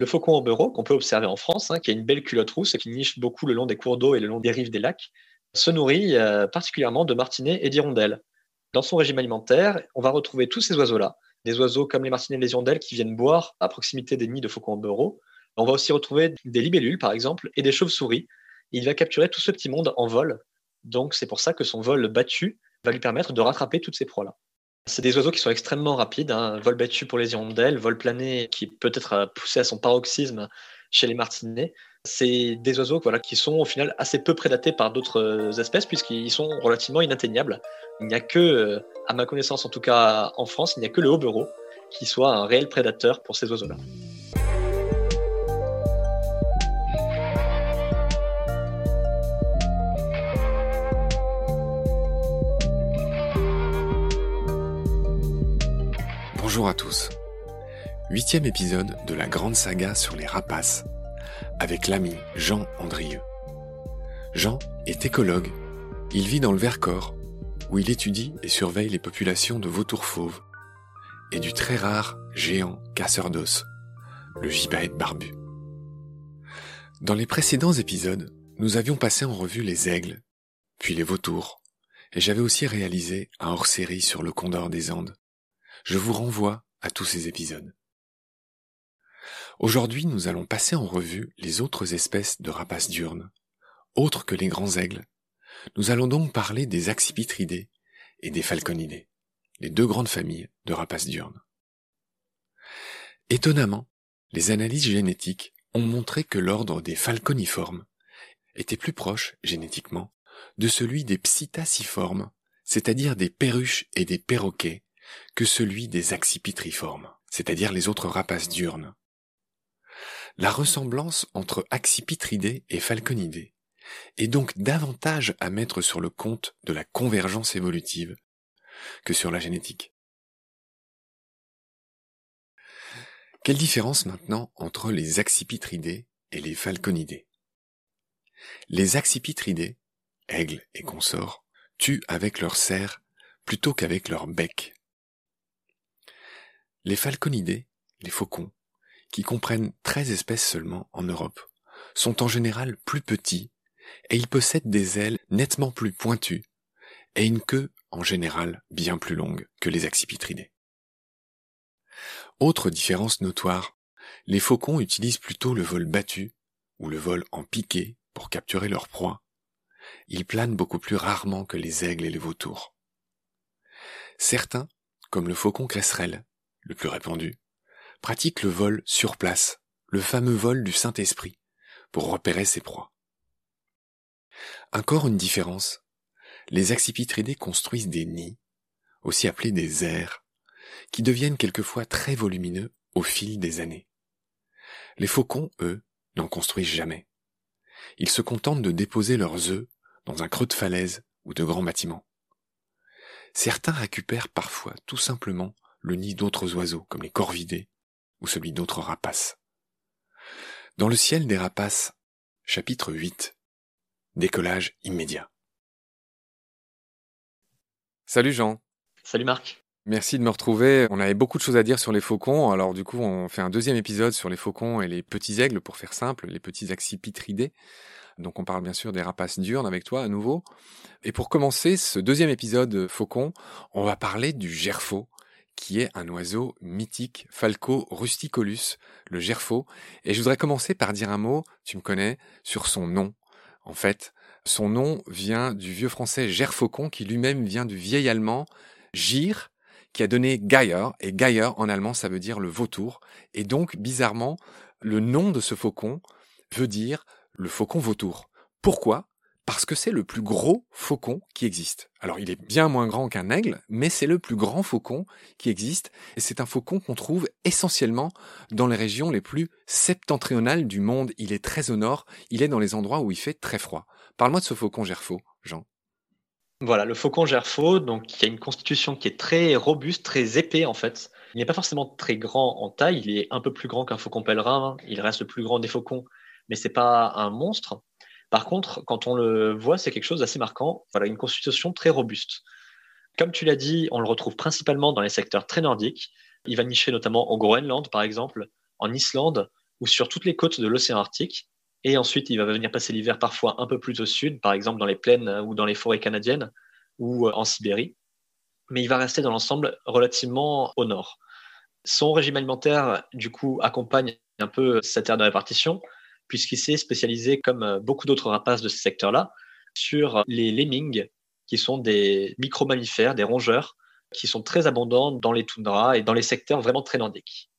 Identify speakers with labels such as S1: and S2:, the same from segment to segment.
S1: Le faucon au bureau, qu'on peut observer en France, hein, qui a une belle culotte rousse et qui niche beaucoup le long des cours d'eau et le long des rives des lacs, se nourrit euh, particulièrement de martinets et d'hirondelles. Dans son régime alimentaire, on va retrouver tous ces oiseaux-là, des oiseaux comme les martinets et les hirondelles qui viennent boire à proximité des nids de faucons au bureau. On va aussi retrouver des libellules, par exemple, et des chauves-souris. Il va capturer tout ce petit monde en vol. Donc c'est pour ça que son vol battu va lui permettre de rattraper toutes ces proies-là. C'est des oiseaux qui sont extrêmement rapides. Hein. Vol battu pour les hirondelles, vol plané qui peut être poussé à son paroxysme chez les martinets. C'est des oiseaux voilà, qui sont au final assez peu prédatés par d'autres espèces puisqu'ils sont relativement inatteignables. Il n'y a que, euh, à ma connaissance en tout cas en France, il n'y a que le haut-bureau qui soit un réel prédateur pour ces oiseaux-là.
S2: Bonjour à tous. Huitième épisode de la grande saga sur les rapaces, avec l'ami Jean Andrieux. Jean est écologue. Il vit dans le Vercors, où il étudie et surveille les populations de vautours fauves et du très rare géant casseur d'os, le gibaète barbu. Dans les précédents épisodes, nous avions passé en revue les aigles, puis les vautours, et j'avais aussi réalisé un hors-série sur le condor des Andes je vous renvoie à tous ces épisodes. Aujourd'hui, nous allons passer en revue les autres espèces de rapaces diurnes, autres que les grands aigles. Nous allons donc parler des accipitridés et des falconidés, les deux grandes familles de rapaces diurnes. Étonnamment, les analyses génétiques ont montré que l'ordre des falconiformes était plus proche, génétiquement, de celui des psittaciformes, c'est-à-dire des perruches et des perroquets, que celui des accipitriformes, c'est-à-dire les autres rapaces diurnes. La ressemblance entre accipitridés et falconidés est donc davantage à mettre sur le compte de la convergence évolutive que sur la génétique. Quelle différence maintenant entre les accipitridés et les falconidés? Les accipitridés, aigles et consorts, tuent avec leur cerf plutôt qu'avec leur bec. Les falconidés, les faucons, qui comprennent 13 espèces seulement en Europe, sont en général plus petits et ils possèdent des ailes nettement plus pointues et une queue en général bien plus longue que les accipitridés. Autre différence notoire, les faucons utilisent plutôt le vol battu ou le vol en piqué pour capturer leur proie. Ils planent beaucoup plus rarement que les aigles et les vautours. Certains, comme le faucon cresserelle, le plus répandu, pratique le vol sur place, le fameux vol du Saint-Esprit, pour repérer ses proies. Encore une différence, les accipitridés construisent des nids, aussi appelés des airs, qui deviennent quelquefois très volumineux au fil des années. Les faucons, eux, n'en construisent jamais. Ils se contentent de déposer leurs œufs dans un creux de falaise ou de grands bâtiments. Certains récupèrent parfois tout simplement le nid d'autres oiseaux, comme les corvidés, ou celui d'autres rapaces. Dans le ciel des rapaces, chapitre 8. Décollage immédiat. Salut Jean.
S1: Salut Marc.
S2: Merci de me retrouver. On avait beaucoup de choses à dire sur les faucons, alors du coup on fait un deuxième épisode sur les faucons et les petits aigles, pour faire simple, les petits accipitridés. Donc on parle bien sûr des rapaces diurnes avec toi à nouveau. Et pour commencer ce deuxième épisode faucon, on va parler du gerfaut, qui est un oiseau mythique, Falco rusticolus, le gerfaut. Et je voudrais commencer par dire un mot, tu me connais, sur son nom. En fait, son nom vient du vieux français gerfaucon, qui lui-même vient du vieil allemand gir, qui a donné Geier, et Geier en allemand ça veut dire le vautour. Et donc, bizarrement, le nom de ce faucon veut dire le faucon vautour. Pourquoi? Parce que c'est le plus gros faucon qui existe. Alors il est bien moins grand qu'un aigle, mais c'est le plus grand faucon qui existe, et c'est un faucon qu'on trouve essentiellement dans les régions les plus septentrionales du monde. Il est très au nord, il est dans les endroits où il fait très froid. Parle-moi de ce faucon gerfaut, Jean.
S1: Voilà, le faucon gerfaut, donc il a une constitution qui est très robuste, très épais en fait. Il n'est pas forcément très grand en taille, il est un peu plus grand qu'un faucon pèlerin, il reste le plus grand des faucons, mais c'est pas un monstre. Par contre, quand on le voit, c'est quelque chose d'assez marquant. Voilà, une constitution très robuste. Comme tu l'as dit, on le retrouve principalement dans les secteurs très nordiques. Il va nicher notamment au Groenland, par exemple, en Islande ou sur toutes les côtes de l'océan Arctique. Et ensuite, il va venir passer l'hiver parfois un peu plus au sud, par exemple dans les plaines ou dans les forêts canadiennes ou en Sibérie. Mais il va rester dans l'ensemble relativement au nord. Son régime alimentaire, du coup, accompagne un peu cette aire de répartition, puisqu'il s'est spécialisé, comme beaucoup d'autres rapaces de ce secteur-là, sur les lemmings, qui sont des micro-mammifères, des rongeurs, qui sont très abondants dans les toundras et dans les secteurs vraiment très nordiques.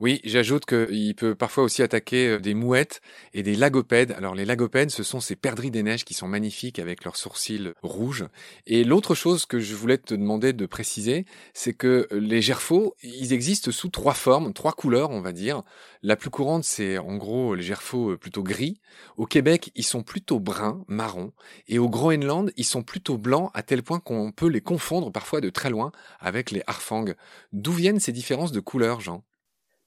S2: Oui, j'ajoute qu'il peut parfois aussi attaquer des mouettes et des lagopèdes. Alors les lagopèdes, ce sont ces perdrix des neiges qui sont magnifiques avec leurs sourcils rouges. Et l'autre chose que je voulais te demander de préciser, c'est que les gerfaux, ils existent sous trois formes, trois couleurs, on va dire. La plus courante, c'est en gros les gerfaux plutôt gris. Au Québec, ils sont plutôt bruns, marrons. Et au Groenland, ils sont plutôt blancs à tel point qu'on peut les confondre parfois de très loin avec les harfangs. D'où viennent ces différences de couleurs, Jean?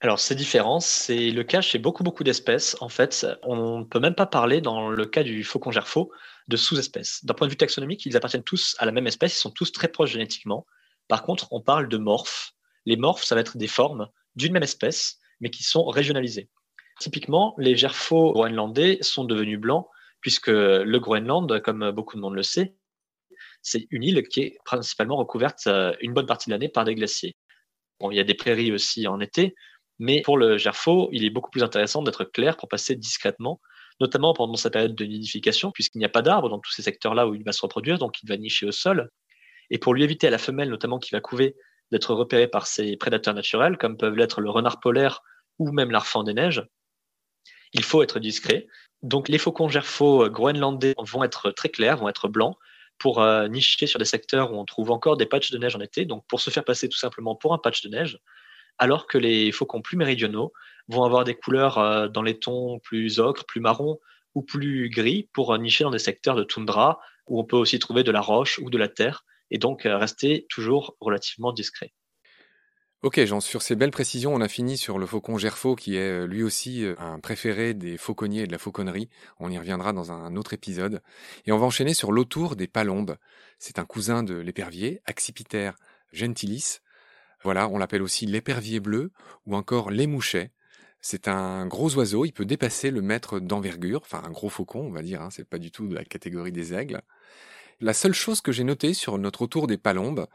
S1: Alors, c'est différent. C'est le cas chez beaucoup, beaucoup d'espèces. En fait, on ne peut même pas parler, dans le cas du faucon gerfaut, de sous-espèces. D'un point de vue taxonomique, ils appartiennent tous à la même espèce. Ils sont tous très proches génétiquement. Par contre, on parle de morphes. Les morphes, ça va être des formes d'une même espèce, mais qui sont régionalisées. Typiquement, les gerfaux groenlandais sont devenus blancs, puisque le Groenland, comme beaucoup de monde le sait, c'est une île qui est principalement recouverte euh, une bonne partie de l'année par des glaciers. Bon, il y a des prairies aussi en été, mais pour le gerfaut, il est beaucoup plus intéressant d'être clair pour passer discrètement, notamment pendant sa période de nidification, puisqu'il n'y a pas d'arbres dans tous ces secteurs-là où il va se reproduire, donc il va nicher au sol. Et pour lui éviter à la femelle, notamment qui va couver, d'être repérée par ses prédateurs naturels, comme peuvent l'être le renard polaire ou même l'arfan des neiges, il faut être discret. Donc les faucons gerfaux groenlandais vont être très clairs, vont être blancs, pour euh, nicher sur des secteurs où on trouve encore des patchs de neige en été, donc pour se faire passer tout simplement pour un patch de neige, alors que les faucons plus méridionaux vont avoir des couleurs euh, dans les tons plus ocre, plus marron ou plus gris pour euh, nicher dans des secteurs de toundra où on peut aussi trouver de la roche ou de la terre et donc euh, rester toujours relativement discret.
S2: Ok, Jean, sur ces belles précisions, on a fini sur le faucon gerfaux qui est lui aussi un préféré des fauconniers et de la fauconnerie. On y reviendra dans un autre épisode. Et on va enchaîner sur l'autour des palombes. C'est un cousin de l'épervier, Accipiter gentilis, voilà, on l'appelle aussi l'épervier bleu ou encore l'émouchet. C'est un gros oiseau, il peut dépasser le mètre d'envergure, enfin un gros faucon, on va dire, hein, c'est pas du tout de la catégorie des aigles. La seule chose que j'ai notée sur notre autour des palombes,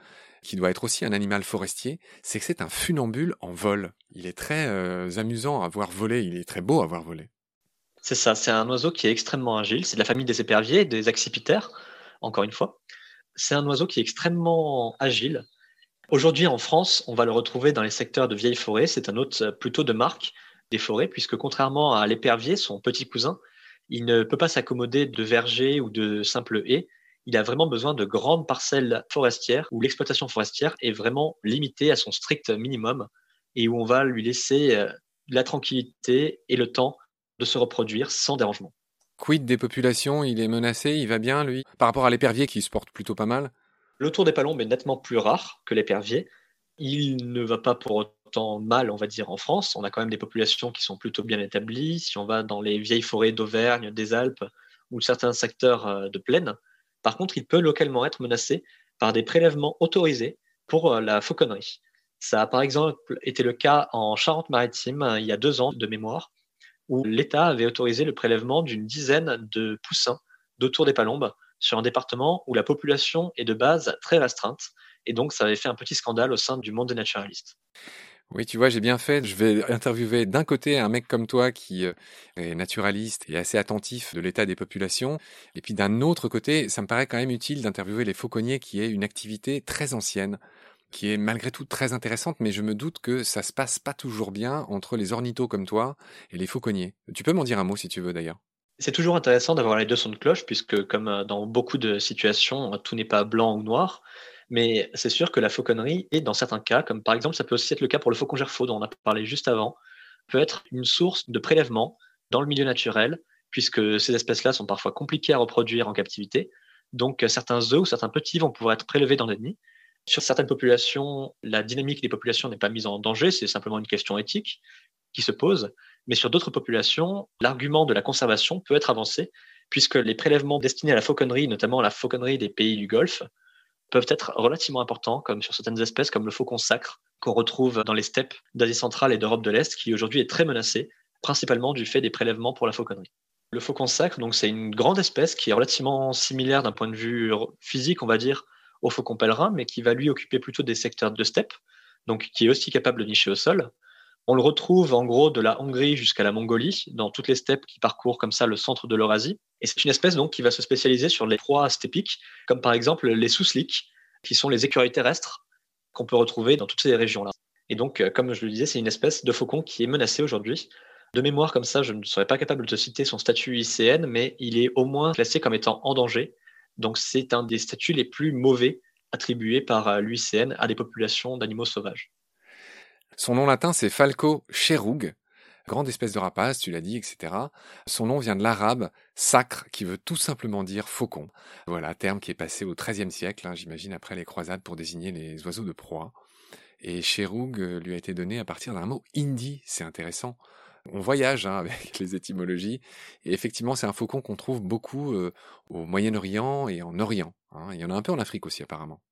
S2: qui doit être aussi un animal forestier, c'est que c'est un funambule en vol. Il est très euh, amusant à voir voler, il est très beau à voir voler.
S1: C'est ça, c'est un oiseau qui est extrêmement agile, c'est de la famille des éperviers, des accipitaires, encore une fois. C'est un oiseau qui est extrêmement agile, Aujourd'hui, en France, on va le retrouver dans les secteurs de vieilles forêts. C'est un autre euh, plutôt de marque des forêts, puisque contrairement à l'épervier, son petit cousin, il ne peut pas s'accommoder de vergers ou de simples haies. Il a vraiment besoin de grandes parcelles forestières où l'exploitation forestière est vraiment limitée à son strict minimum et où on va lui laisser euh, la tranquillité et le temps de se reproduire sans dérangement.
S2: Quid des populations? Il est menacé? Il va bien, lui? Par rapport à l'épervier qui se porte plutôt pas mal
S1: le tour des palombes est nettement plus rare que l'épervier. Il ne va pas pour autant mal, on va dire, en France. On a quand même des populations qui sont plutôt bien établies. Si on va dans les vieilles forêts d'Auvergne, des Alpes ou certains secteurs euh, de plaine, par contre, il peut localement être menacé par des prélèvements autorisés pour euh, la fauconnerie. Ça a par exemple été le cas en Charente-Maritime il y a deux ans de mémoire, où l'État avait autorisé le prélèvement d'une dizaine de poussins d'autour des palombes sur un département où la population est de base très restreinte. Et donc, ça avait fait un petit scandale au sein du monde des naturalistes.
S2: Oui, tu vois, j'ai bien fait. Je vais interviewer d'un côté un mec comme toi qui euh, est naturaliste et assez attentif de l'état des populations. Et puis d'un autre côté, ça me paraît quand même utile d'interviewer les fauconniers qui est une activité très ancienne qui est malgré tout très intéressante, mais je me doute que ça se passe pas toujours bien entre les ornithos comme toi et les fauconniers. Tu peux m'en dire un mot si tu veux d'ailleurs.
S1: C'est toujours intéressant d'avoir les deux sons de cloche, puisque comme euh, dans beaucoup de situations, tout n'est pas blanc ou noir. Mais c'est sûr que la fauconnerie est, dans certains cas, comme par exemple, ça peut aussi être le cas pour le faucon gerfaut dont on a parlé juste avant, peut être une source de prélèvement dans le milieu naturel, puisque ces espèces-là sont parfois compliquées à reproduire en captivité. Donc certains œufs ou certains petits vont pouvoir être prélevés dans des nids. Sur certaines populations, la dynamique des populations n'est pas mise en danger, c'est simplement une question éthique qui se pose. Mais sur d'autres populations, l'argument de la conservation peut être avancé, puisque les prélèvements destinés à la fauconnerie, notamment la fauconnerie des pays du Golfe, peuvent être relativement importants, comme sur certaines espèces comme le faucon sacre, qu'on retrouve dans les steppes d'Asie centrale et d'Europe de l'Est, qui aujourd'hui est très menacé principalement du fait des prélèvements pour la fauconnerie. Le faucon sacre, donc c'est une grande espèce qui est relativement similaire d'un point de vue physique, on va dire, au faucon pèlerin, mais qui va lui occuper plutôt des secteurs de steppe, donc qui est aussi capable de nicher au sol. On le retrouve en gros de la Hongrie jusqu'à la Mongolie, dans toutes les steppes qui parcourent comme ça le centre de l'Eurasie. Et c'est une espèce donc qui va se spécialiser sur les proies steppiques, comme par exemple les sousliks, qui sont les écureuils terrestres qu'on peut retrouver dans toutes ces régions-là. Et donc, euh, comme je le disais, c'est une espèce de faucon qui est menacée aujourd'hui. De mémoire comme ça, je ne serais pas capable de te citer son statut ICN, mais il est au moins classé comme étant en danger. Donc c'est un des statuts les plus mauvais attribués par euh, l'UICN à des populations d'animaux sauvages.
S2: Son nom latin, c'est Falco cherug, grande espèce de rapace, tu l'as dit, etc. Son nom vient de l'arabe sacre, qui veut tout simplement dire faucon. Voilà, terme qui est passé au XIIIe siècle, hein, j'imagine, après les croisades pour désigner les oiseaux de proie. Et cherug euh, lui a été donné à partir d'un mot hindi, c'est intéressant. On voyage hein, avec les étymologies, et effectivement, c'est un faucon qu'on trouve beaucoup euh, au Moyen-Orient et en Orient. Hein. Il y en a un peu en Afrique aussi, apparemment.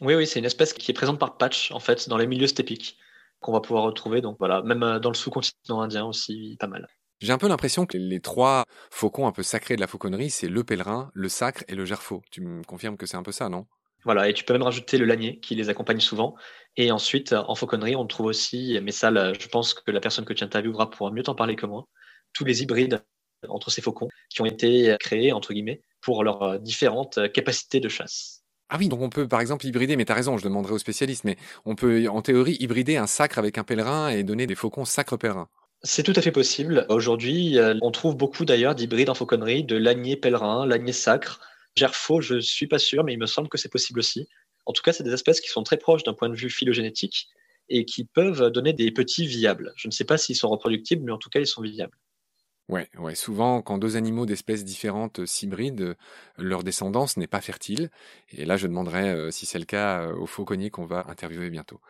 S1: Oui, oui, c'est une espèce qui est présente par patch, en fait, dans les milieux steppiques qu'on va pouvoir retrouver. Donc voilà, même euh, dans le sous-continent indien aussi, pas mal.
S2: J'ai un peu l'impression que les trois faucons un peu sacrés de la fauconnerie, c'est le pèlerin, le sacre et le gerfaut. Tu me confirmes que c'est un peu ça, non?
S1: Voilà, et tu peux même rajouter le lanier qui les accompagne souvent. Et ensuite, en fauconnerie, on trouve aussi, mais ça, je pense que la personne que tu intervieweras pourra mieux t'en parler que moi, tous les hybrides entre ces faucons qui ont été créés, entre guillemets, pour leurs différentes capacités de chasse.
S2: Ah oui, donc on peut par exemple hybrider, mais tu as raison, je demanderai aux spécialistes, mais on peut en théorie hybrider un sacre avec un pèlerin et donner des faucons sacre pèlerin.
S1: C'est tout à fait possible. Aujourd'hui, euh, on trouve beaucoup d'ailleurs d'hybrides en fauconnerie, de lanier pèlerin, lanier sacre. Gerfaux, je suis pas sûr, mais il me semble que c'est possible aussi. En tout cas, c'est des espèces qui sont très proches d'un point de vue phylogénétique et qui peuvent donner des petits viables. Je ne sais pas s'ils sont reproductibles, mais en tout cas, ils sont viables.
S2: Ouais, ouais. Souvent, quand deux animaux d'espèces différentes euh, s'hybrident, euh, leur descendance n'est pas fertile. Et là, je demanderai euh, si c'est le cas au fauconnier qu'on va interviewer bientôt.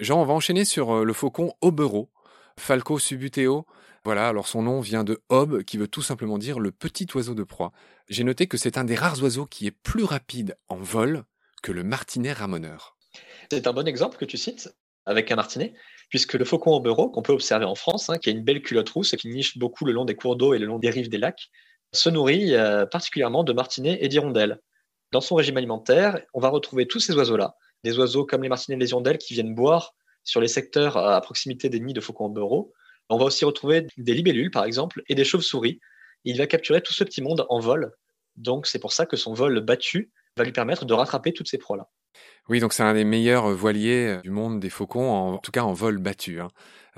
S2: Jean, on va enchaîner sur le faucon Obero, Falco subuteo. Voilà, alors son nom vient de Ob, qui veut tout simplement dire le petit oiseau de proie. J'ai noté que c'est un des rares oiseaux qui est plus rapide en vol que le martinet ramoneur.
S1: C'est un bon exemple que tu cites avec un martinet puisque le faucon au bureau, qu'on peut observer en France, hein, qui a une belle culotte rousse qui niche beaucoup le long des cours d'eau et le long des rives des lacs, se nourrit euh, particulièrement de martinets et d'hirondelles. Dans son régime alimentaire, on va retrouver tous ces oiseaux-là, des oiseaux comme les martinets et les hirondelles qui viennent boire sur les secteurs à proximité des nids de faucons au bureau. On va aussi retrouver des libellules, par exemple, et des chauves-souris. Il va capturer tout ce petit monde en vol. Donc, c'est pour ça que son vol battu va lui permettre de rattraper toutes ces proies-là.
S2: Oui, donc c'est un des meilleurs euh, voiliers euh, du monde des faucons, en, tout cas en vol battu. Hein.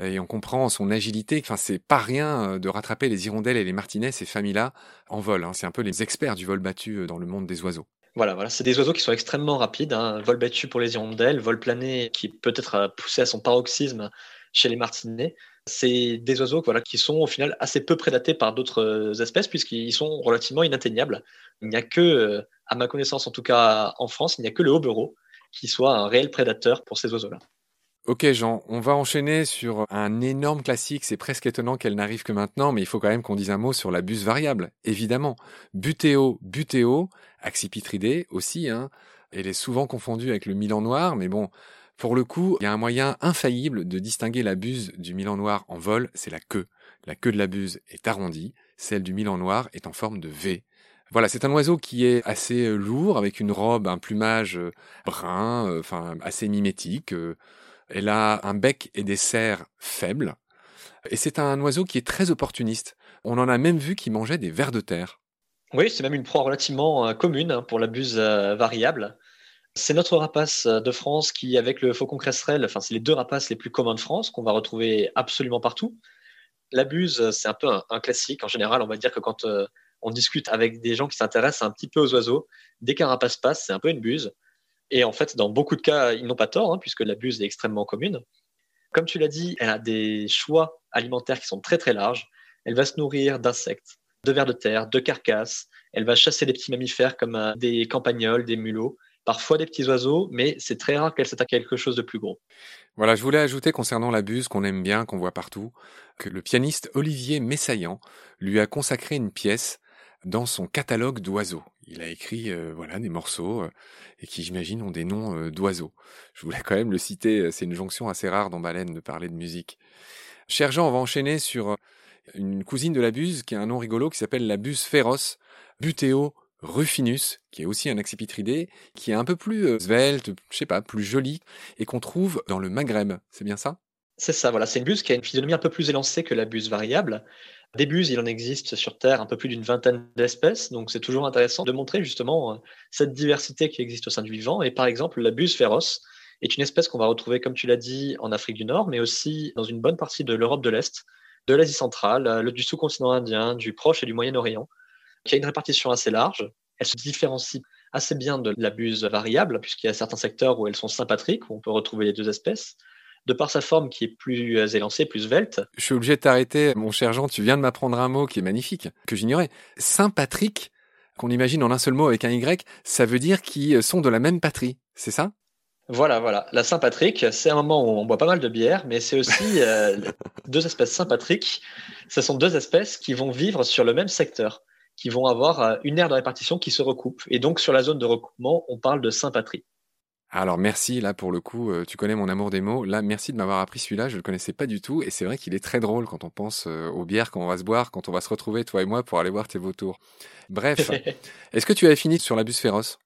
S2: Et on comprend son agilité. Enfin, c'est pas rien euh, de rattraper les hirondelles et les martinets, ces familles-là, en vol. Hein. C'est un peu les experts du vol battu dans le monde des oiseaux.
S1: Voilà, voilà, c'est des oiseaux qui sont extrêmement rapides. Hein. Vol battu pour les hirondelles, vol plané qui peut-être poussé à son paroxysme chez les martinets. C'est des oiseaux voilà, qui sont au final assez peu prédatés par d'autres espèces puisqu'ils sont relativement inatteignables. Il n'y a que, à ma connaissance en tout cas en France, il n'y a que le haut-bureau qui soit un réel prédateur pour ces oiseaux-là.
S2: Ok Jean, on va enchaîner sur un énorme classique, c'est presque étonnant qu'elle n'arrive que maintenant, mais il faut quand même qu'on dise un mot sur la buse variable, évidemment. Butéo, butéo, accipitridé aussi, hein. Elle est souvent confondue avec le Milan noir, mais bon, pour le coup, il y a un moyen infaillible de distinguer la buse du Milan noir en vol, c'est la queue. La queue de la buse est arrondie, celle du Milan noir est en forme de V. Voilà, c'est un oiseau qui est assez euh, lourd, avec une robe, un plumage euh, brun, euh, enfin assez mimétique. Elle a un bec et des serres faibles. Et c'est un oiseau qui est très opportuniste. On en a même vu qui mangeait des vers de terre.
S1: Oui, c'est même une proie relativement commune hein, pour la buse variable. C'est notre rapace de France qui, avec le faucon cresserelle, enfin, c'est les deux rapaces les plus communs de France qu'on va retrouver absolument partout. La buse, c'est un peu un, classique. En général, on va dire que quand on discute avec des gens qui s'intéressent un petit peu aux oiseaux. Dès qu'un rapace passe, c'est un peu une buse. Et en fait, dans beaucoup de cas, ils n'ont pas tort, hein, puisque la buse est extrêmement commune. Comme tu l'as dit, elle a des choix alimentaires qui sont très très larges. Elle va se nourrir d'insectes, de vers de terre, de carcasses. Elle va chasser des petits mammifères comme euh, des campagnols, des mulots, parfois des petits oiseaux, mais c'est très rare qu'elle s'attaque à quelque chose de plus gros.
S2: Voilà, je voulais ajouter concernant la buse qu'on aime bien, qu'on voit partout, que le pianiste Olivier Messaillant lui a consacré une pièce dans son catalogue d'oiseaux. Il a écrit euh, voilà des morceaux euh, et qui j'imagine ont des noms euh, d'oiseaux. Je voulais quand même le citer, c'est une jonction assez rare dans Baleine de parler de musique. Cher Jean, on va enchaîner sur une cousine de la buse qui a un nom rigolo qui s'appelle la buse féroce, Buteo rufinus, qui est aussi un accipitridé, qui est un peu plus svelte, je sais pas, plus joli, et qu'on trouve dans le Maghreb. C'est bien ça?
S1: C'est ça, voilà. C'est une buse qui a une physionomie un peu plus élancée que la buse variable. Des buses, il en existe sur Terre un peu plus d'une vingtaine d'espèces, donc c'est toujours intéressant de montrer justement euh, cette diversité qui existe au sein du vivant. Et par exemple, la buse féroce est une espèce qu'on va retrouver, comme tu l'as dit, en Afrique du Nord, mais aussi dans une bonne partie de l'Europe de l'Est, de l'Asie centrale, euh, du sous-continent indien, du Proche et du Moyen-Orient qui a une répartition assez large. Elle se différencie assez bien de la buse variable, puisqu'il y a certains secteurs où elles sont sympatriques, où on peut retrouver les deux espèces. De par sa forme qui est plus élancée, plus svelte.
S2: Je suis obligé de t'arrêter, mon cher Jean, tu viens de m'apprendre un mot qui est magnifique, que j'ignorais. Sympatrique, qu'on imagine en un seul mot avec un Y, ça veut dire qu'ils sont de la même patrie, c'est ça?
S1: Voilà, voilà. La Saint-Patrick, c'est un moment où on boit pas mal de bière, mais c'est aussi euh, deux espèces Saint-Patrick. Ce sont deux espèces qui vont vivre sur le même secteur qui vont avoir euh, une aire de répartition qui se recoupe. Et donc, sur la zone de recoupement, on parle de Saint-Patrie.
S2: Alors merci, là pour le coup, euh, tu connais mon amour des mots. Là, merci de m'avoir appris celui-là, je le connaissais pas du tout. Et c'est vrai qu'il est très drôle quand on pense euh, aux bières qu'on va se boire, quand on va se retrouver, toi et moi, pour aller voir tes vautours. Bref, est-ce que tu avais fini sur la buse féroce?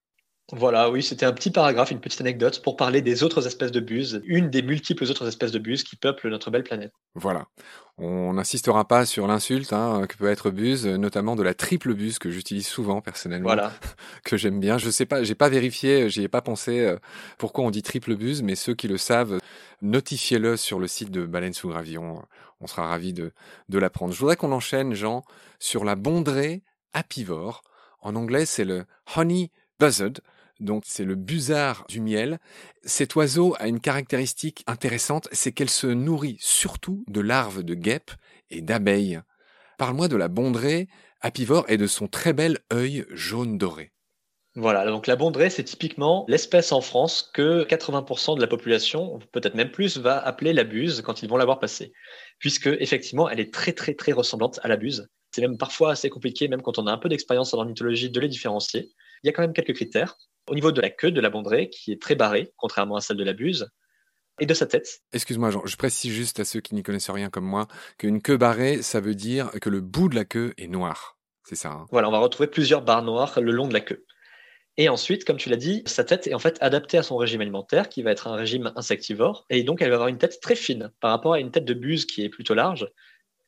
S1: Voilà, oui, c'était un petit paragraphe, une petite anecdote pour parler des autres espèces de buses, une des multiples autres espèces de buses qui peuplent notre belle planète.
S2: Voilà. On n'insistera pas sur l'insulte hein, que peut être buse, notamment de la triple buse que j'utilise souvent personnellement,
S1: voilà.
S2: que j'aime bien. Je sais pas, j'ai pas vérifié, j'y ai pas pensé euh, pourquoi on dit triple buse, mais ceux qui le savent, notifiez-le sur le site de Baleine sous Gravillon. On sera ravis de, de l'apprendre. Je voudrais qu'on enchaîne, Jean, sur la bondrée apivore. En anglais, c'est le honey buzzard donc c'est le busard du miel. Cet oiseau a une caractéristique intéressante, c'est qu'elle se nourrit surtout de larves de guêpes et d'abeilles. Parle-moi de la bondrée apivore et de son très bel œil jaune doré.
S1: Voilà, donc la bondrée, c'est typiquement l'espèce en France que 80% de la population, peut-être même plus, va appeler la buse quand ils vont l'avoir passée. Puisque, effectivement, elle est très, très, très ressemblante à la buse. C'est même parfois assez compliqué, même quand on a un peu d'expérience en ornithologie, de les différencier. Il y a quand même quelques critères. Au niveau de la queue de la bondrée, qui est très barrée, contrairement à celle de la buse, et de sa tête.
S2: Excuse-moi, Jean, je précise juste à ceux qui n'y connaissent rien comme moi qu'une queue barrée, ça veut dire que le bout de la queue est noir. C'est ça. Hein
S1: voilà, on va retrouver plusieurs barres noires le long de la queue. Et ensuite, comme tu l'as dit, sa tête est en fait adaptée à son régime alimentaire, qui va être un régime insectivore, et donc elle va avoir une tête très fine par rapport à une tête de buse qui est plutôt large.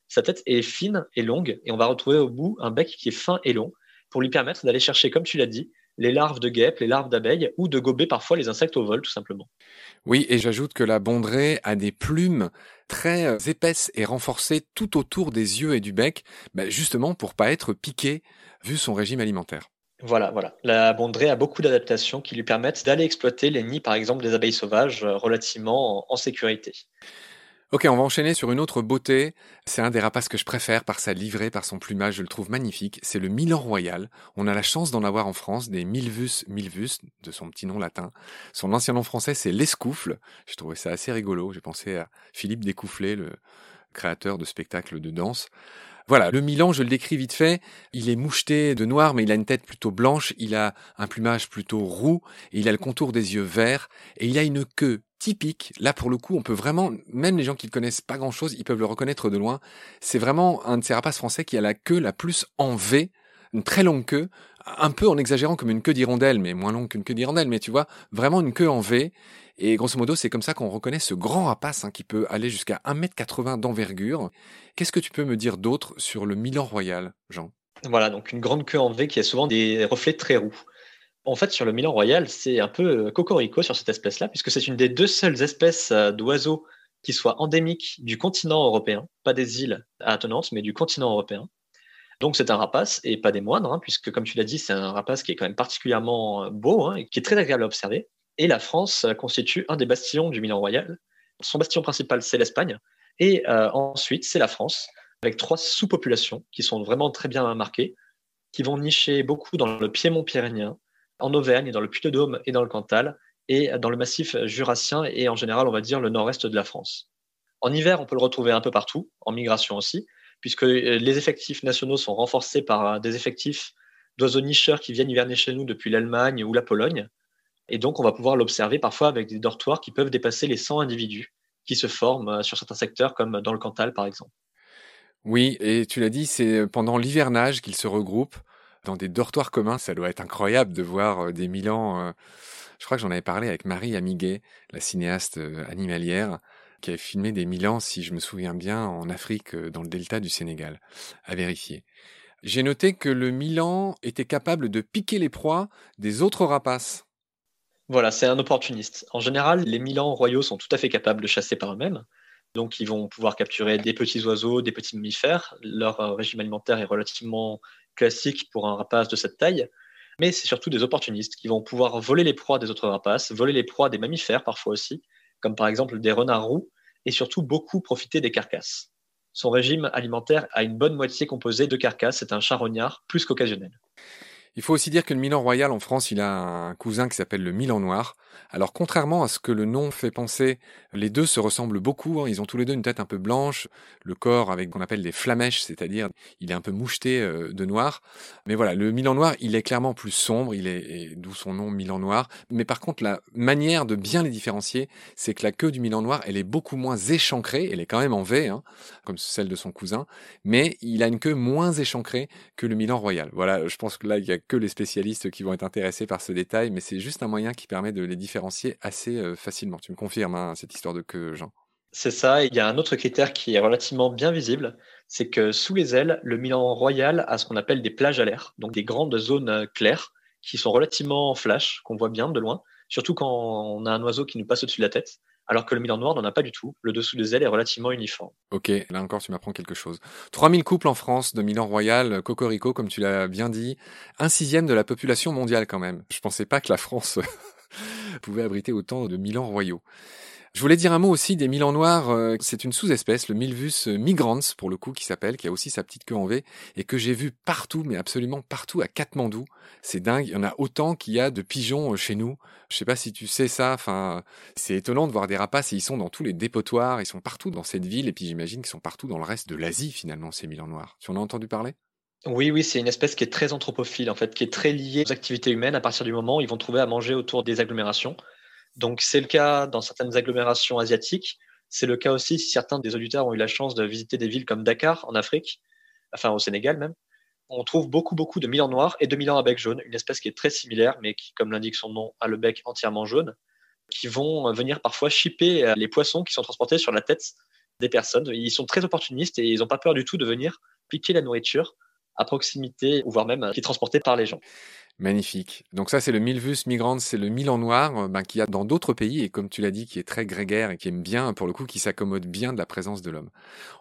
S1: Sa tête est fine et longue, et on va retrouver au bout un bec qui est fin et long, pour lui permettre d'aller chercher, comme tu l'as dit, les larves de guêpes, les larves d'abeilles, ou de gober parfois les insectes au vol, tout simplement.
S2: Oui, et j'ajoute que la bondrée a des plumes très euh, épaisses et renforcées tout autour des yeux et du bec, bah, justement pour pas être piqué vu son régime alimentaire.
S1: Voilà, voilà. La bondrée a beaucoup d'adaptations qui lui permettent d'aller exploiter les nids, par exemple, des abeilles sauvages euh, relativement en sécurité.
S2: Ok, on va enchaîner sur une autre beauté. C'est un des rapaces que je préfère par sa livrée, par son plumage, je le trouve magnifique. C'est le Milan Royal. On a la chance d'en avoir en France, des Milvus milvus, de son petit nom latin. Son ancien nom français, c'est l'escoufle. Je trouvais ça assez rigolo. J'ai pensé à Philippe Découfflé, le créateur de spectacles de danse. Voilà, le Milan, je le décris vite fait. Il est moucheté de noir, mais il a une tête plutôt blanche. Il a un plumage plutôt roux. Et il a le contour des yeux verts. Et il a une queue typique. Là, pour le coup, on peut vraiment, même les gens qui ne connaissent pas grand chose, ils peuvent le reconnaître de loin. C'est vraiment un de ces rapaces français qui a la queue la plus en V, une très longue queue, un peu en exagérant comme une queue d'hirondelle, mais moins longue qu'une queue d'hirondelle, mais tu vois, vraiment une queue en V. Et grosso modo, c'est comme ça qu'on reconnaît ce grand rapace hein, qui peut aller jusqu'à 1m80 d'envergure. Qu'est-ce que tu peux me dire d'autre sur le Milan Royal, Jean?
S1: Voilà, donc une grande queue en V qui a souvent des reflets très roux. En fait, sur le Milan Royal, c'est un peu euh, cocorico sur cette espèce-là, puisque c'est une des deux seules espèces euh, d'oiseaux qui soient endémiques du continent européen, pas des îles attenantes, mais du continent européen. Donc c'est un rapace, et pas des moindres, hein, puisque comme tu l'as dit, c'est un rapace qui est quand même particulièrement euh, beau, hein, et qui est très agréable à observer. Et la France constitue un des bastions du Milan Royal. Son bastion principal, c'est l'Espagne, et ensuite, c'est la France, avec trois sous-populations qui sont vraiment très bien marquées, qui vont nicher beaucoup dans le Piémont pyrénéen, en Auvergne, dans le Puy-de-Dôme et dans le Cantal, et dans le massif jurassien et en général, on va dire, le nord-est de la France. En hiver, on peut le retrouver un peu partout, en migration aussi, puisque euh, les effectifs nationaux sont renforcés par euh, des effectifs d'oiseaux nicheurs qui viennent hiverner chez nous depuis l'Allemagne ou la Pologne. Et donc, on va pouvoir l'observer parfois avec des dortoirs qui peuvent dépasser les 100 individus qui se forment euh, sur certains secteurs, comme dans le Cantal, par exemple.
S2: Oui, et tu l'as dit, c'est pendant l'hivernage qu'ils se regroupent dans des dortoirs communs. Ça doit être incroyable de voir des Milans. Je crois que j'en avais parlé avec Marie Amiguet, la cinéaste animalière, qui avait filmé des Milans, si je me souviens bien, en Afrique, dans le delta du Sénégal. À vérifier. J'ai noté que le Milan était capable de piquer les proies des autres rapaces.
S1: Voilà, c'est un opportuniste. En général, les Milans royaux sont tout à fait capables de chasser par eux-mêmes. Donc, ils vont pouvoir capturer des petits oiseaux, des petits mammifères. Leur euh, régime alimentaire est relativement classique pour un rapace de cette taille. Mais c'est surtout des opportunistes qui vont pouvoir voler les proies des autres rapaces, voler les proies des mammifères parfois aussi, comme par exemple des renards roux, et surtout beaucoup profiter des carcasses. Son régime alimentaire a une bonne moitié composé de carcasses, c'est un charognard plus qu'occasionnel.
S2: Il faut aussi dire que le Milan royal en France, il a un cousin qui s'appelle le Milan noir. Alors contrairement à ce que le nom fait penser, les deux se ressemblent beaucoup. Hein. Ils ont tous les deux une tête un peu blanche, le corps avec qu'on appelle des flamèches, c'est-à-dire il est un peu moucheté euh, de noir. Mais voilà, le Milan noir, il est clairement plus sombre, il est d'où son nom Milan noir. Mais par contre, la manière de bien les différencier, c'est que la queue du Milan noir, elle est beaucoup moins échancrée. Elle est quand même en V, hein, comme celle de son cousin, mais il a une queue moins échancrée que le Milan royal. Voilà, je pense que là, il y a que les spécialistes qui vont être intéressés par ce détail, mais c'est juste un moyen qui permet de les différencier assez euh, facilement. Tu me confirmes hein, cette histoire de queue, Jean?
S1: C'est ça. Il y a un autre critère qui est relativement bien visible, c'est que sous les ailes, le Milan royal a ce qu'on appelle des plages à l'air, donc des grandes zones euh, claires qui sont relativement flash, qu'on voit bien de loin, surtout quand on a un oiseau qui nous passe au-dessus de la tête alors que le Milan noir n'en a pas du tout. Le dessous des ailes est relativement uniforme.
S2: Ok, là encore tu m'apprends quelque chose. 3000 couples en France de Milan royal, Cocorico, comme tu l'as bien dit, un sixième de la population mondiale quand même. Je pensais pas que la France pouvait abriter autant de Milan royaux. Je voulais dire un mot aussi des Milans noirs. Euh, c'est une sous-espèce, le Milvus migrans pour le coup, qui s'appelle, qui a aussi sa petite queue en V, et que j'ai vu partout, mais absolument partout à Katmandou. C'est dingue. Il y en a autant qu'il y a de pigeons euh, chez nous. Je sais pas si tu sais ça. Enfin, c'est étonnant de voir des rapaces et ils sont dans tous les dépotoirs. Ils sont partout dans cette ville et puis j'imagine qu'ils sont partout dans le reste de l'Asie finalement, ces Milans noirs. Tu en as entendu parler?
S1: Oui, oui, c'est une espèce qui est très anthropophile, en fait, qui est très liée aux activités humaines à partir du moment où ils vont trouver à manger autour des agglomérations. Donc c'est le cas dans certaines agglomérations asiatiques. C'est le cas aussi si certains des auditeurs ont eu la chance de visiter des villes comme Dakar en Afrique, enfin au Sénégal même. On trouve beaucoup beaucoup de milans noirs et de milans à bec jaune, une espèce qui est très similaire mais qui, comme l'indique son nom, a le bec entièrement jaune, qui vont venir parfois chipper les poissons qui sont transportés sur la tête des personnes. Ils sont très opportunistes et ils n'ont pas peur du tout de venir piquer la nourriture à proximité, ou voire même qui est transportée par les gens.
S2: Magnifique. Donc ça, c'est le Milvus migrans, c'est le Milan noir euh, ben, qu'il y a dans d'autres pays et comme tu l'as dit, qui est très grégaire et qui aime bien, pour le coup, qui s'accommode bien de la présence de l'homme.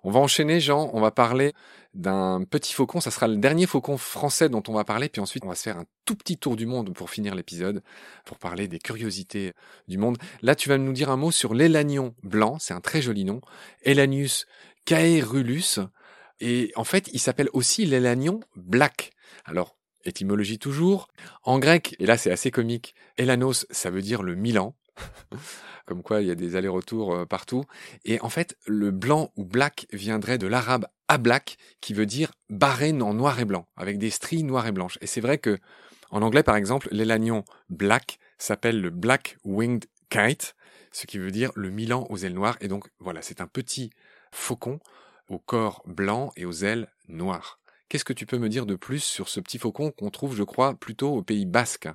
S2: On va enchaîner, Jean. On va parler d'un petit faucon. Ça sera le dernier faucon français dont on va parler. Puis ensuite, on va se faire un tout petit tour du monde pour finir l'épisode, pour parler des curiosités du monde. Là, tu vas nous dire un mot sur l'élagnon blanc. C'est un très joli nom. Elanius caerulus. Et en fait, il s'appelle aussi l'élagnon black. Alors, étymologie toujours. En grec, et là c'est assez comique, Elanos, ça veut dire le Milan. Comme quoi, il y a des allers-retours euh, partout. Et en fait, le blanc ou black viendrait de l'arabe ablak, qui veut dire barré en noir et blanc, avec des stries noires et blanches. Et c'est vrai que, en anglais, par exemple, l'élagnon black s'appelle le black winged kite, ce qui veut dire le Milan aux ailes noires. Et donc, voilà, c'est un petit faucon au corps blanc et aux ailes noires. Qu'est-ce que tu peux me dire de plus sur ce petit faucon qu'on trouve, je crois, plutôt au Pays Basque?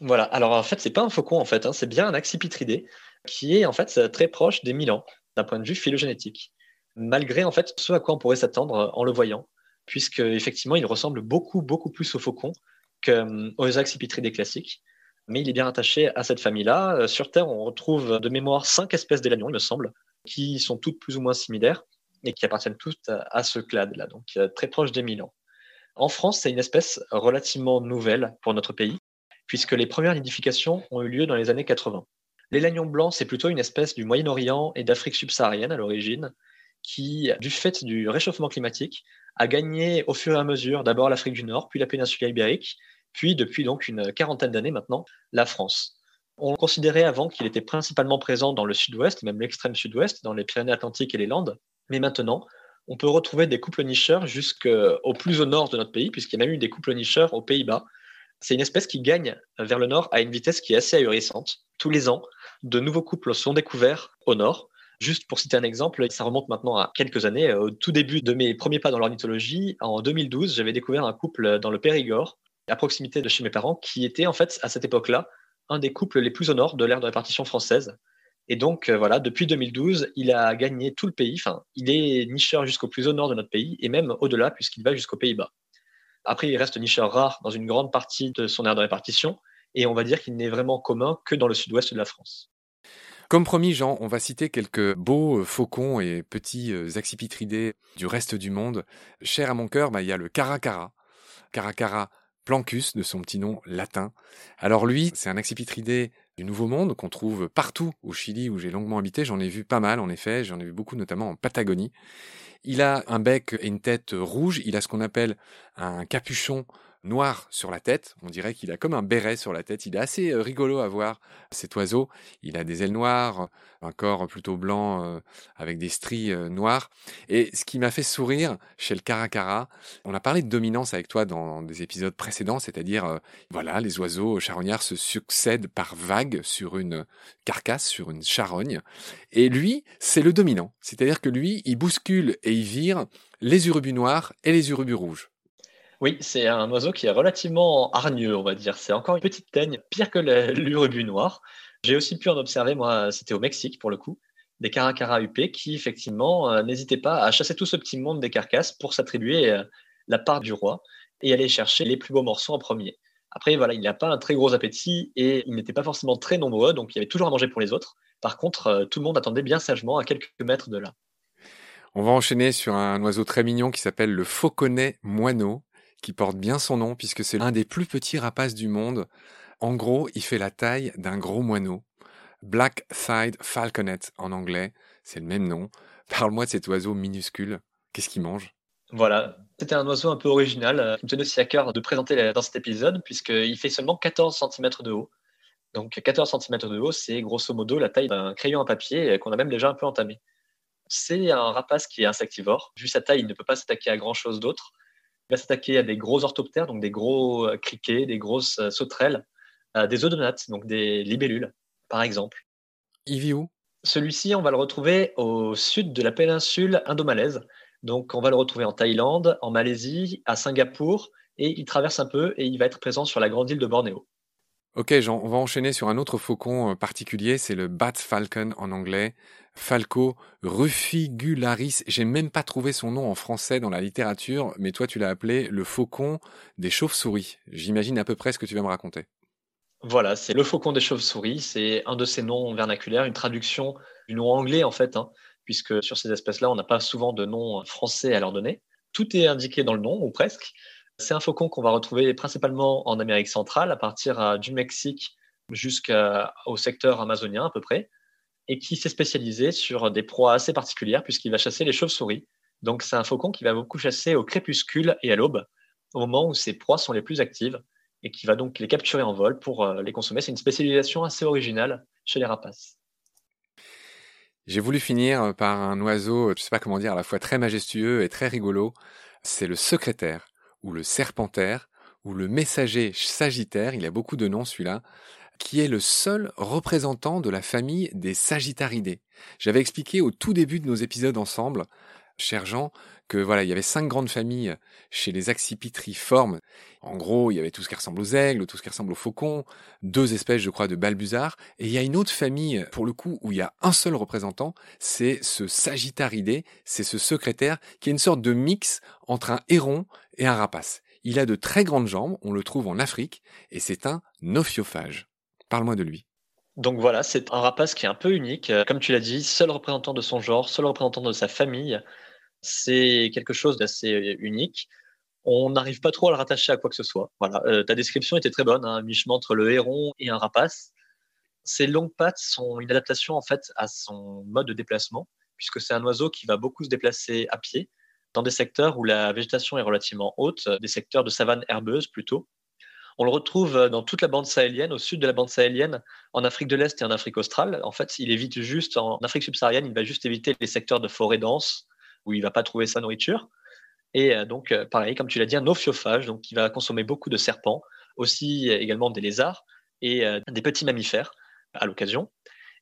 S1: Voilà, alors en fait, c'est pas un faucon en fait, hein, c'est bien un accipitridé qui est en fait très proche des Milans d'un point de vue phylogénétique, malgré en fait ce à quoi on pourrait s'attendre euh, en le voyant, puisque effectivement il ressemble beaucoup beaucoup plus au faucon qu'aux accipitridés classiques, mais il est bien attaché à cette famille-là. Euh, sur Terre, on retrouve de mémoire cinq espèces d'élanions, il me semble, qui sont toutes plus ou moins similaires et qui appartiennent toutes à ce clade-là, donc euh, très proche des Milans. En France, c'est une espèce relativement nouvelle pour notre pays, puisque les premières nidifications ont eu lieu dans les années 80. L'élagnon blanc, c'est plutôt une espèce du Moyen-Orient et d'Afrique subsaharienne à l'origine, qui, du fait du réchauffement climatique, a gagné au fur et à mesure d'abord l'Afrique du Nord, puis la péninsule ibérique, puis depuis donc une quarantaine d'années maintenant, la France. On considérait avant qu'il était principalement présent dans le sud-ouest, même l'extrême sud-ouest, dans les Pyrénées-Atlantiques et les Landes, mais maintenant, on peut retrouver des couples nicheurs jusqu'au plus au nord de notre pays, puisqu'il y a même eu des couples nicheurs aux Pays-Bas. C'est une espèce qui gagne vers le nord à une vitesse qui est assez ahurissante. Tous les ans, de nouveaux couples sont découverts au nord, Juste pour citer un exemple, ça remonte maintenant à quelques années. Au tout début de mes premiers pas dans l'ornithologie, en 2012, j'avais découvert un couple dans le Périgord, à proximité de chez mes parents, qui était en fait à cette époque-là un des couples les plus au nord de l'ère de répartition française. Et donc euh, voilà, depuis 2012, il a gagné tout le pays. Enfin, il est nicheur jusqu'au plus au nord de notre pays et même au-delà puisqu'il va jusqu'aux Pays-Bas. Après, il reste nicheur rare dans une grande partie de son aire de répartition et on va dire qu'il n'est vraiment commun que dans le sud-ouest de la France.
S2: Comme promis, Jean, on va citer quelques beaux euh, faucons et petits euh, accipitridés du reste du monde. Cher à mon cœur, bah, il y a le caracara. Caracara Plancus, de son petit nom latin. Alors lui, c'est un accipitridé du Nouveau Monde qu'on trouve partout au Chili où j'ai longuement habité. J'en ai vu pas mal, en effet. J'en ai vu beaucoup, notamment en Patagonie. Il a un bec et une tête rouge. Il a ce qu'on appelle un capuchon noir sur la tête. On dirait qu'il a comme un béret sur la tête. Il est assez euh, rigolo à voir, cet oiseau. Il a des ailes noires, un corps plutôt blanc euh, avec des stries euh, noires. Et ce qui m'a fait sourire chez le caracara, on a parlé de dominance avec toi dans des épisodes précédents, c'est-à-dire, voilà, les oiseaux charognards se succèdent par vagues sur une carcasse, sur une charogne. Et lui, c'est le dominant. C'est-à-dire que lui, il bouscule et il vire les urubus noirs et les urubus rouges.
S1: Oui, c'est un oiseau qui est relativement hargneux, on va dire. C'est encore une petite teigne, pire que l'urubu noir. J'ai aussi pu en observer, moi, c'était au Mexique pour le coup, des caracara UP qui, effectivement, euh, n'hésitaient pas à chasser tout ce petit monde des carcasses pour s'attribuer euh, la part du roi et aller chercher les plus beaux morceaux en premier. Après, voilà, il n'a pas un très gros appétit et il n'était pas forcément très nombreux, donc il y avait toujours à manger pour les autres. Par contre, euh, tout le monde attendait bien sagement à quelques mètres de là.
S2: On va enchaîner sur un oiseau très mignon qui s'appelle le fauconnet moineau qui porte bien son nom puisque c'est un des plus petits rapaces du monde. En gros, il fait la taille d'un gros moineau. Black-Thighed Falconet en anglais, c'est le même nom. Parle-moi de cet oiseau minuscule. Qu'est-ce qu'il mange?
S1: Voilà, c'était un oiseau un peu original euh, qui me tenait aussi à cœur de présenter dans cet épisode puisqu'il fait seulement 14 cm de haut. Donc 14 cm de haut, c'est grosso modo la taille d'un crayon à papier qu'on a même déjà un peu entamé. C'est un rapace qui est insectivore. Vu sa taille, il ne peut pas s'attaquer à grand-chose d'autre. Il va s'attaquer à des gros orthoptères, donc des gros euh, criquets, des grosses euh, sauterelles, des odonates, donc des libellules, par exemple.
S2: Il vit où?
S1: Celui-ci, on va le retrouver au sud de la péninsule indomalaise. Donc, on va le retrouver en Thaïlande, en Malaisie, à Singapour, et il traverse un peu et il va être présent sur la grande île de Bornéo.
S2: Ok, Jean, on va enchaîner sur un autre faucon euh, particulier, c'est le bat falcon en anglais. Falco rufigularis. J'ai même pas trouvé son nom en français dans la littérature, mais toi tu l'as appelé le faucon des chauves-souris. J'imagine à peu près ce que tu vas me raconter.
S1: Voilà, c'est le faucon des chauves-souris. C'est un de ces noms vernaculaires, une traduction du nom anglais en fait, hein, puisque sur ces espèces-là, on n'a pas souvent de nom français à leur donner. Tout est indiqué dans le nom, ou presque. C'est un faucon qu'on va retrouver principalement en Amérique centrale, à partir euh, du Mexique jusqu'au secteur amazonien à peu près et qui s'est spécialisé sur des proies assez particulières puisqu'il va chasser les chauves-souris. Donc c'est un faucon qui va beaucoup chasser au crépuscule et à l'aube, au moment où ses proies sont les plus actives, et qui va donc les capturer en vol pour euh, les consommer. C'est une spécialisation assez originale chez les rapaces.
S2: J'ai voulu finir par un oiseau, je ne sais pas comment dire, à la fois très majestueux et très rigolo. C'est le secrétaire, ou le serpentaire, ou le messager sagittaire. Il a beaucoup de noms celui-là qui est le seul représentant de la famille des Sagittaridés. J'avais expliqué au tout début de nos épisodes ensemble, cher Jean, que voilà, il y avait cinq grandes familles chez les accipitriformes. En gros, il y avait tout ce qui ressemble aux aigles, tout ce qui ressemble aux faucons, deux espèces, je crois, de balbuzards. Et il y a une autre famille, pour le coup, où il y a un seul représentant, c'est ce Sagittaridé, c'est ce secrétaire, qui est une sorte de mix entre un héron et un rapace. Il a de très grandes jambes, on le trouve en Afrique, et c'est un ophiophage. Parle-moi de lui.
S1: Donc voilà, c'est un rapace qui est un peu unique. Euh, comme tu l'as dit, seul représentant de son genre, seul représentant de sa famille. C'est quelque chose d'assez unique. On n'arrive pas trop à le rattacher à quoi que ce soit. Voilà, euh, ta description était très bonne, un hein, mi-chemin entre le héron et un rapace. Ses longues pattes sont une adaptation en fait à son mode de déplacement, puisque c'est un oiseau qui va beaucoup se déplacer à pied dans des secteurs où la végétation est relativement haute, des secteurs de savane herbeuse plutôt, on le retrouve euh, dans toute la bande sahélienne, au sud de la bande sahélienne, en Afrique de l'Est et en Afrique australe. En fait, il évite juste, en Afrique subsaharienne, il va juste éviter les secteurs de forêt dense où il ne va pas trouver sa nourriture. Et euh, donc, euh, pareil, comme tu l'as dit, un ophiophage, donc qui va consommer beaucoup de serpents, aussi également des lézards et des petits mammifères à l'occasion.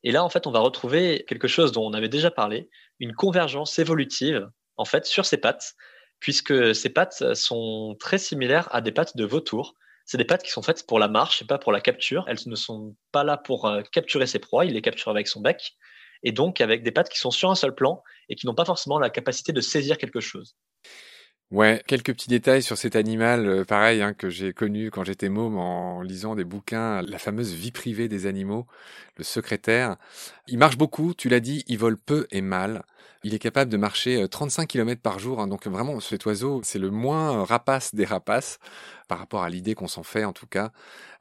S1: Et là, en fait, on va retrouver quelque chose dont on avait déjà parlé, une convergence évolutive, en fait, sur ces pattes, puisque ces pattes sont très similaires à des pattes de vautour. C'est des pattes qui sont faites pour la marche et pas pour la capture. Elles ne sont pas là pour euh, capturer ses proies, il les capture avec son bec, et donc avec des pattes qui sont sur un seul plan et qui n'ont pas forcément la capacité de saisir quelque chose.
S2: Ouais, quelques petits détails sur cet animal, euh, pareil, hein, que j'ai connu quand j'étais môme en lisant des bouquins, la fameuse vie privée des animaux, le secrétaire. Il marche beaucoup, tu l'as dit, il vole peu et mal. Il est capable de marcher 35 euh, km par jour, hein, donc vraiment cet oiseau, c'est le moins rapace des rapaces, par rapport à l'idée qu'on s'en fait en tout cas.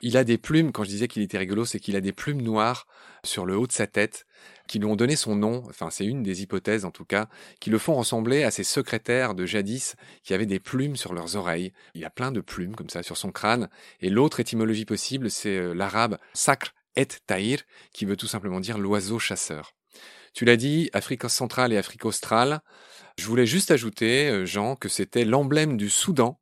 S2: Il a des plumes, quand je disais qu'il était rigolo, c'est qu'il a des plumes noires sur le haut de sa tête, qui lui ont donné son nom, enfin c'est une des hypothèses en tout cas, qui le font ressembler à ses secrétaires de jadis qui avaient des plumes sur leurs oreilles. Il y a plein de plumes comme ça sur son crâne. Et l'autre étymologie possible, c'est euh, l'arabe sacre et taïr, qui veut tout simplement dire l'oiseau chasseur. Tu l'as dit, Afrique centrale et Afrique australe. Je voulais juste ajouter, euh, Jean, que c'était l'emblème du Soudan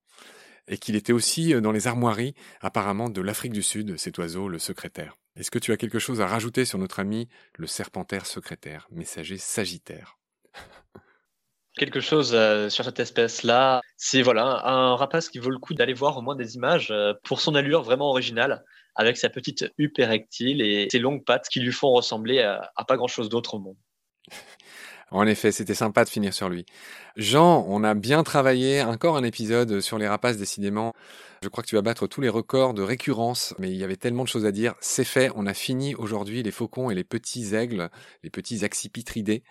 S2: et qu'il était aussi euh, dans les armoiries apparemment de l'Afrique du Sud, cet oiseau, le secrétaire. Est-ce que tu as quelque chose à rajouter sur notre ami le serpentaire secrétaire, messager sagittaire?
S1: Quelque chose euh, sur cette espèce-là, c'est voilà un rapace qui vaut le coup d'aller voir au moins des images pour son allure vraiment originale, avec sa petite huppe érectile et ses longues pattes qui lui font ressembler à, pas grand-chose d'autre au monde.
S2: En effet, c'était sympa de finir sur lui. Jean, on a bien travaillé, encore un épisode sur les rapaces décidément. Je crois que tu vas battre tous les records de récurrence, mais il y avait tellement de choses à dire. C'est fait, on a fini aujourd'hui les faucons et les petits aigles, les petits accipitridés.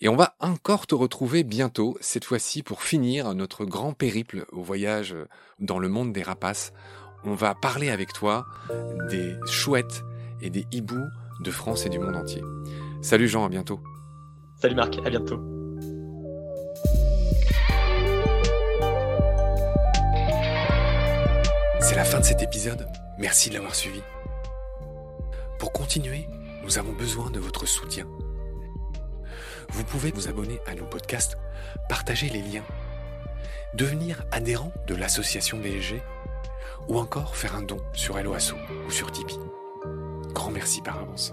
S2: Et on va encore te retrouver bientôt, cette fois-ci pour finir notre grand périple au voyage dans le monde des rapaces on va parler avec toi des chouettes et des hiboux de France et du monde entier. Salut Jean, à bientôt.
S1: Salut Marc, à bientôt.
S2: C'est la fin de cet épisode. Merci de l'avoir suivi. Pour continuer, nous avons besoin de votre soutien. Vous pouvez vous abonner à nos podcasts, partager les liens, devenir adhérent de l'association VSG ou encore faire un don sur Helloasso ou sur Tipeee. Grand merci par avance.